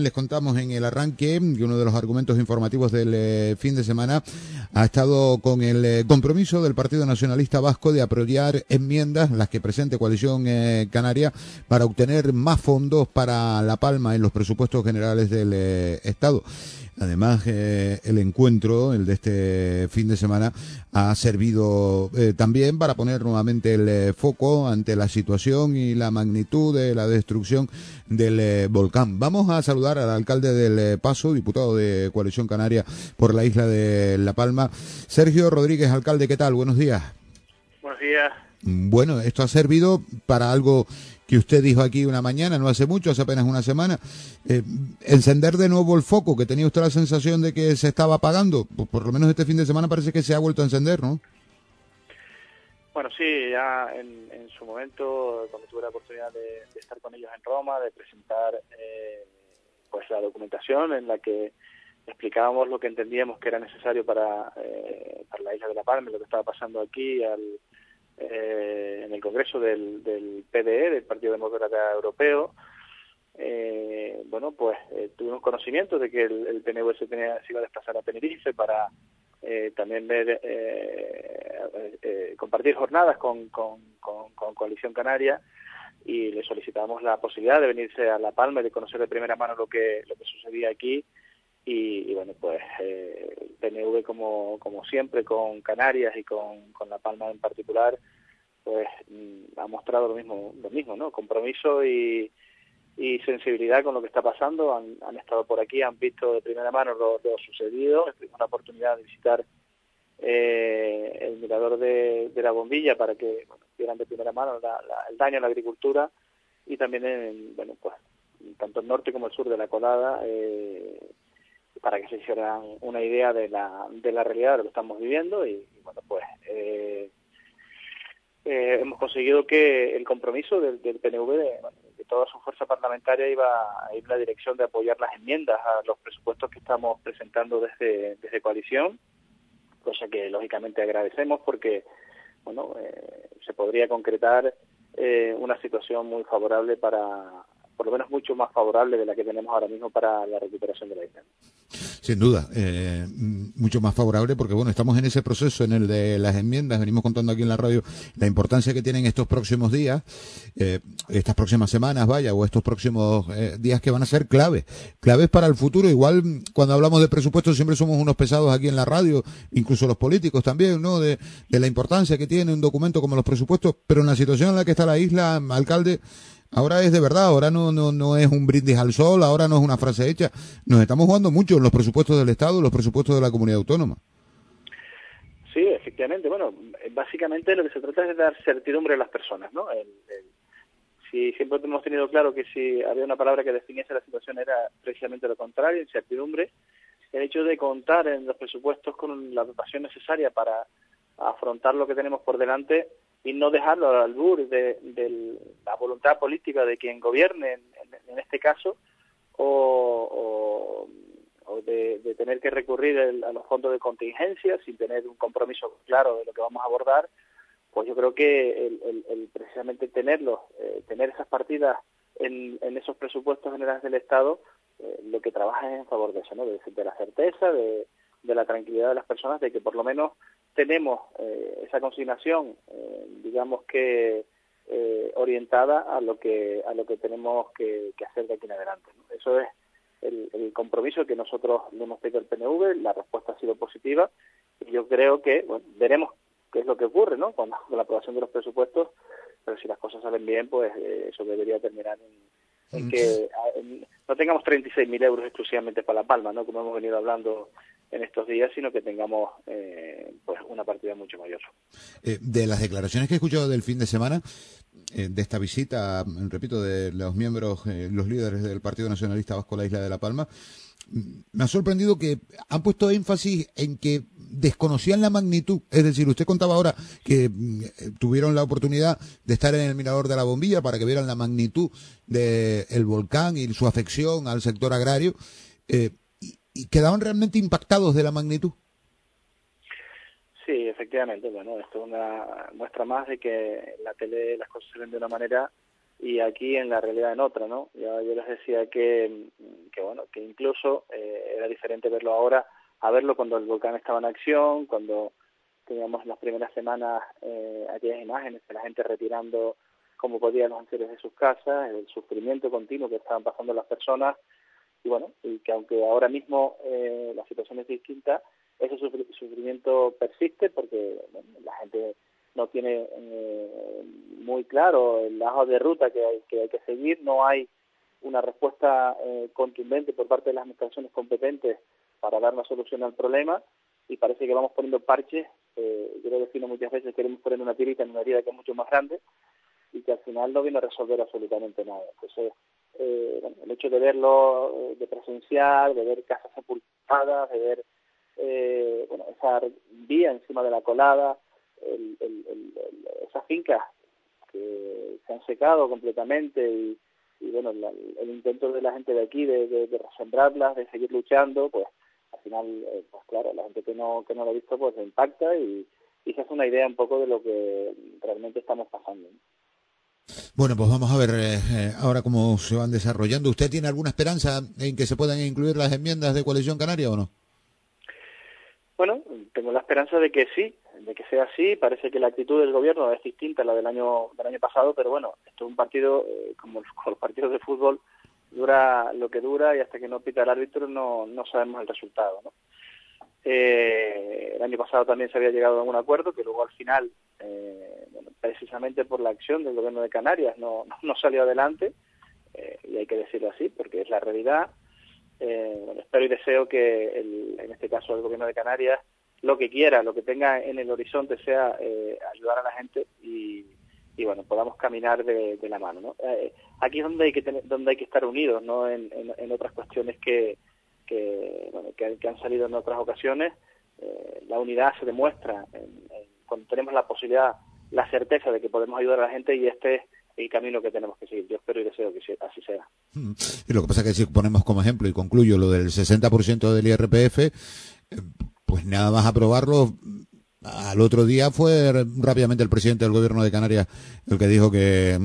Les contamos en el arranque que uno de los argumentos informativos del eh, fin de semana ha estado con el eh, compromiso del Partido Nacionalista Vasco de apoyar enmiendas, las que presente Coalición eh, Canaria, para obtener más fondos para La Palma en los presupuestos generales del Estado. Además, eh, el encuentro, el de este fin de semana, ha servido eh, también para poner nuevamente el eh, foco ante la situación y la magnitud de la destrucción del volcán. Vamos a saludar al alcalde del Paso, diputado de Coalición Canaria por la isla de La Palma, Sergio Rodríguez, alcalde, ¿qué tal? Buenos días. Buenos días. Bueno, esto ha servido para algo que usted dijo aquí una mañana, no hace mucho, hace apenas una semana, eh, encender de nuevo el foco, que tenía usted la sensación de que se estaba apagando, pues por lo menos este fin de semana parece que se ha vuelto a encender, ¿no? Bueno, sí, ya en, su momento, cuando tuve la oportunidad de, estar con ellos en Roma, de presentar eh, pues la documentación en la que explicábamos lo que entendíamos que era necesario para, eh, para la isla de La Palma, lo que estaba pasando aquí, al, eh, en el Congreso del, del PDE, del Partido Demócrata Europeo, eh, bueno, pues eh, tuvimos conocimiento de que el, el PNV se, tenía, se iba a desplazar a Tenerife para eh, también ver, eh, compartir jornadas con, con, con, Coalición Canaria y le solicitamos la posibilidad de venirse a La Palma y de conocer de primera mano lo que, lo que sucedía aquí y, bueno, pues eh, el PNV como, como siempre con Canarias y con, con La Palma en particular, pues mm, ha mostrado lo mismo, lo mismo, ¿no? Compromiso y, y sensibilidad con lo que está pasando. Han, han estado por aquí, han visto de primera mano lo, sucedido. Tuvimos la oportunidad de visitar eh, el mirador de, de, la bombilla para que bueno, vieran de primera mano el daño a la agricultura y también en, bueno, pues tanto el norte como el sur de la colada eh, para que se hicieran una idea de la, de la realidad de lo que estamos viviendo y, bueno, pues eh, eh, hemos conseguido que el compromiso del, del PNV, de, toda su fuerza parlamentaria, iba a ir en la dirección de apoyar las enmiendas a los presupuestos que estamos presentando desde, desde coalición, cosa que lógicamente agradecemos porque bueno, eh, se podría concretar eh, una situación muy favorable para, por lo menos mucho más favorable de la que tenemos ahora mismo para la recuperación de la isla. Sin duda, eh, mucho más favorable porque bueno, estamos en ese proceso en el de las enmiendas, venimos contando aquí en la radio la importancia que tienen estos próximos días, eh, estas próximas semanas, vaya, o estos próximos eh, días que van a ser claves, claves para el futuro. Igual cuando hablamos de presupuestos siempre somos unos pesados aquí en la radio, incluso los políticos también, ¿no? De, de la importancia que tiene un documento como los presupuestos, pero en la situación en la que está la isla, alcalde, Ahora es de verdad, ahora no, no, no es un brindis al sol, ahora no es una frase hecha. Nos estamos jugando mucho en los presupuestos del Estado, los presupuestos de la comunidad autónoma. Sí, efectivamente. Bueno, básicamente lo que se trata es de dar certidumbre a las personas, ¿no? si siempre hemos tenido claro que si había una palabra que definiese la situación era precisamente lo contrario, incertidumbre, el hecho de contar en los presupuestos con la dotación necesaria para afrontar lo que tenemos por delante y no dejarlo al albur de, la voluntad política de quien gobierne en, este caso o, o, de, tener que recurrir a los fondos de contingencia sin tener un compromiso claro de lo que vamos a abordar, pues yo creo que el, precisamente tenerlo, eh, tener esas partidas en, en, esos presupuestos generales del Estado, eh, lo que trabaja es en favor de eso, ¿no? de, de la certeza, de, de la tranquilidad de las personas, de que por lo menos tenemos eh, esa consignación, eh, digamos que eh, orientada a lo que a lo que tenemos que, hacer de aquí en adelante. Eso es el, compromiso que nosotros le hemos pedido al PNV, la respuesta ha sido positiva y yo creo que bueno, veremos qué es lo que ocurre ¿no? con, la aprobación de los presupuestos, pero si las cosas salen bien, pues eso debería terminar en, que no tengamos 36.000 euros exclusivamente para La Palma, ¿no? como hemos venido hablando en estos días, sino que tengamos eh, pues una partida mucho mayor. Eh, de las declaraciones que he escuchado del fin de semana, eh, de esta visita, repito, de los miembros, los líderes del Partido Nacionalista Vasco la isla de La Palma, me ha sorprendido que han puesto énfasis en que desconocían la magnitud. Es decir, usted contaba ahora que mm, tuvieron la oportunidad de estar en el mirador de la bombilla para que vieran la magnitud del volcán y su afección al sector agrario. Eh, y, quedaban realmente impactados de la magnitud. Sí, efectivamente. Bueno, esto es una muestra más de que en la tele las cosas se ven de una manera y aquí en la realidad en otra, ¿no? yo les decía que, que bueno, que incluso eh, era diferente verlo ahora a verlo cuando el volcán estaba en acción, cuando teníamos las primeras semanas eh, aquellas imágenes de la gente retirando como podían los anteriores de sus casas, el sufrimiento continuo que estaban pasando las personas, y bueno, y que aunque ahora mismo eh, la situación es distinta, ese sufrimiento persiste porque la gente no tiene eh, muy claro el lajo de ruta que hay que, hay que seguir, no hay una respuesta eh, contundente por parte de las administraciones competentes para dar una solución al problema y parece que vamos poniendo parches, eh, yo lo defino muchas veces, queremos poner una tirita en una herida que es mucho más grande y que al final no viene a resolver absolutamente nada. Entonces, eh, el hecho de verlo, eh, de presenciar, de ver casas sepultadas, de ver eh, bueno, esa vía encima de la colada, el, el, esas fincas que se han secado completamente y, bueno, el intento de la gente de aquí de, de, de resembrarlas, de seguir luchando, pues al final, eh, pues claro, la gente que no, que no lo ha visto, pues impacta y, y se hace una idea un poco de lo que realmente estamos pasando. Bueno, pues vamos a ver eh, eh, ahora cómo se van desarrollando. ¿Usted tiene alguna esperanza en que se puedan incluir las enmiendas de Coalición Canaria o no? Bueno, tengo la esperanza de que sí, de que sea así. Parece que la actitud del gobierno es distinta a la del año del año pasado, pero bueno, esto es un partido como los partidos de fútbol dura lo que dura y hasta que no pita el árbitro no, no sabemos el resultado. ¿no? Eh, el año pasado también se había llegado a un acuerdo que luego al final, eh, precisamente por la acción del gobierno de Canarias, no, no, salió adelante, eh, y hay que decirlo así porque es la realidad. Eh, espero y deseo que el, en este caso el gobierno de Canarias lo que quiera, lo que tenga en el horizonte sea eh, ayudar a la gente y, y bueno, podamos caminar de, la mano. ¿no? Aquí es donde hay que tener, donde hay que estar unidos, no en, en, otras cuestiones que, que, que, han salido en otras ocasiones. La unidad se demuestra cuando tenemos la posibilidad, la certeza de que podemos ayudar a la gente y este es el camino que tenemos que seguir. Yo espero y deseo que así sea. Mm. Y lo que pasa es que si ponemos como ejemplo, y concluyo lo del 60% del IRPF, eh, pues nada más aprobarlo, al otro día fue rápidamente el presidente del gobierno de Canarias el que dijo que,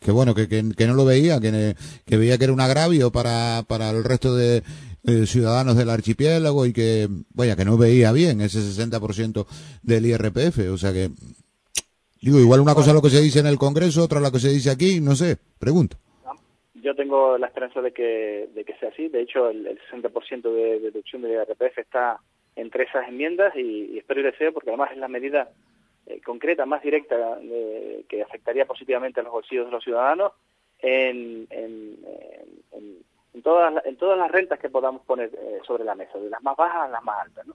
que bueno, que, que, no lo veía, que, que, veía que era un agravio para, para el resto de ciudadanos del archipiélago y que, vaya, que no veía bien ese 60% del IRPF. O sea que, digo, igual una cosa es lo que se dice en el Congreso, otra lo que se dice aquí, no sé, pregunto. Yo tengo la esperanza de que, de que sea así. De hecho, el, el 60% de deducción del IRPF está entre esas enmiendas y, y, espero y deseo, porque además es la medida eh, concreta, más directa, eh, que afectaría positivamente a los bolsillos de los ciudadanos en, en, en, en todas, en todas las rentas que podamos poner eh, sobre la mesa, de las más bajas a las más altas. ¿no?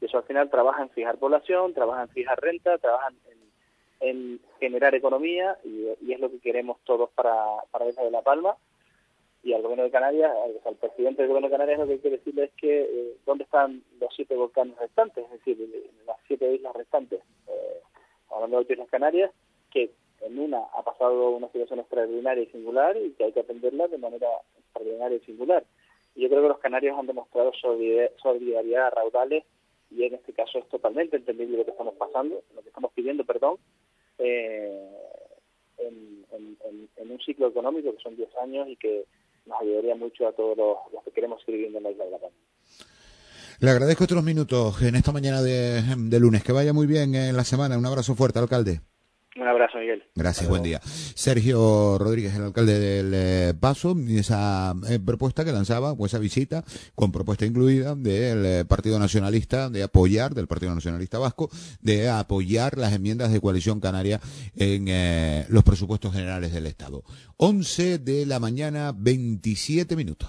Y eso al final trabaja en fijar población, trabaja en fijar renta, trabaja en, en generar economía y, es lo que queremos todos para, para Isla de La Palma y al gobierno de Canarias, al, presidente del gobierno de Canarias lo que hay que decirle es que eh, dónde están los siete volcanes restantes, es decir, las siete islas restantes, eh, hablando de Islas Canarias, que en una ha pasado una situación extraordinaria y singular y que hay que atenderla de manera extraordinaria y singular. Y yo creo que los canarios han demostrado solidaridad raudales y en este caso es totalmente entendible lo que estamos pasando, lo que estamos pidiendo, perdón, eh, en, un ciclo económico que son 10 años y que nos ayudaría mucho a todos los, que queremos seguir viviendo en la isla de La Palma. Le agradezco otros minutos en esta mañana de, lunes. Que vaya muy bien en la semana. Un abrazo fuerte, alcalde. Un abrazo, Miguel. Gracias, buen día. Sergio Rodríguez, el alcalde del eh, Paso, y esa eh, propuesta que lanzaba, o esa visita, con propuesta incluida del eh, Partido Nacionalista, de apoyar, del Partido Nacionalista Vasco, de apoyar las enmiendas de coalición canaria en eh, los presupuestos generales del Estado. 11 de la mañana, 27 minutos.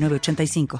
906985.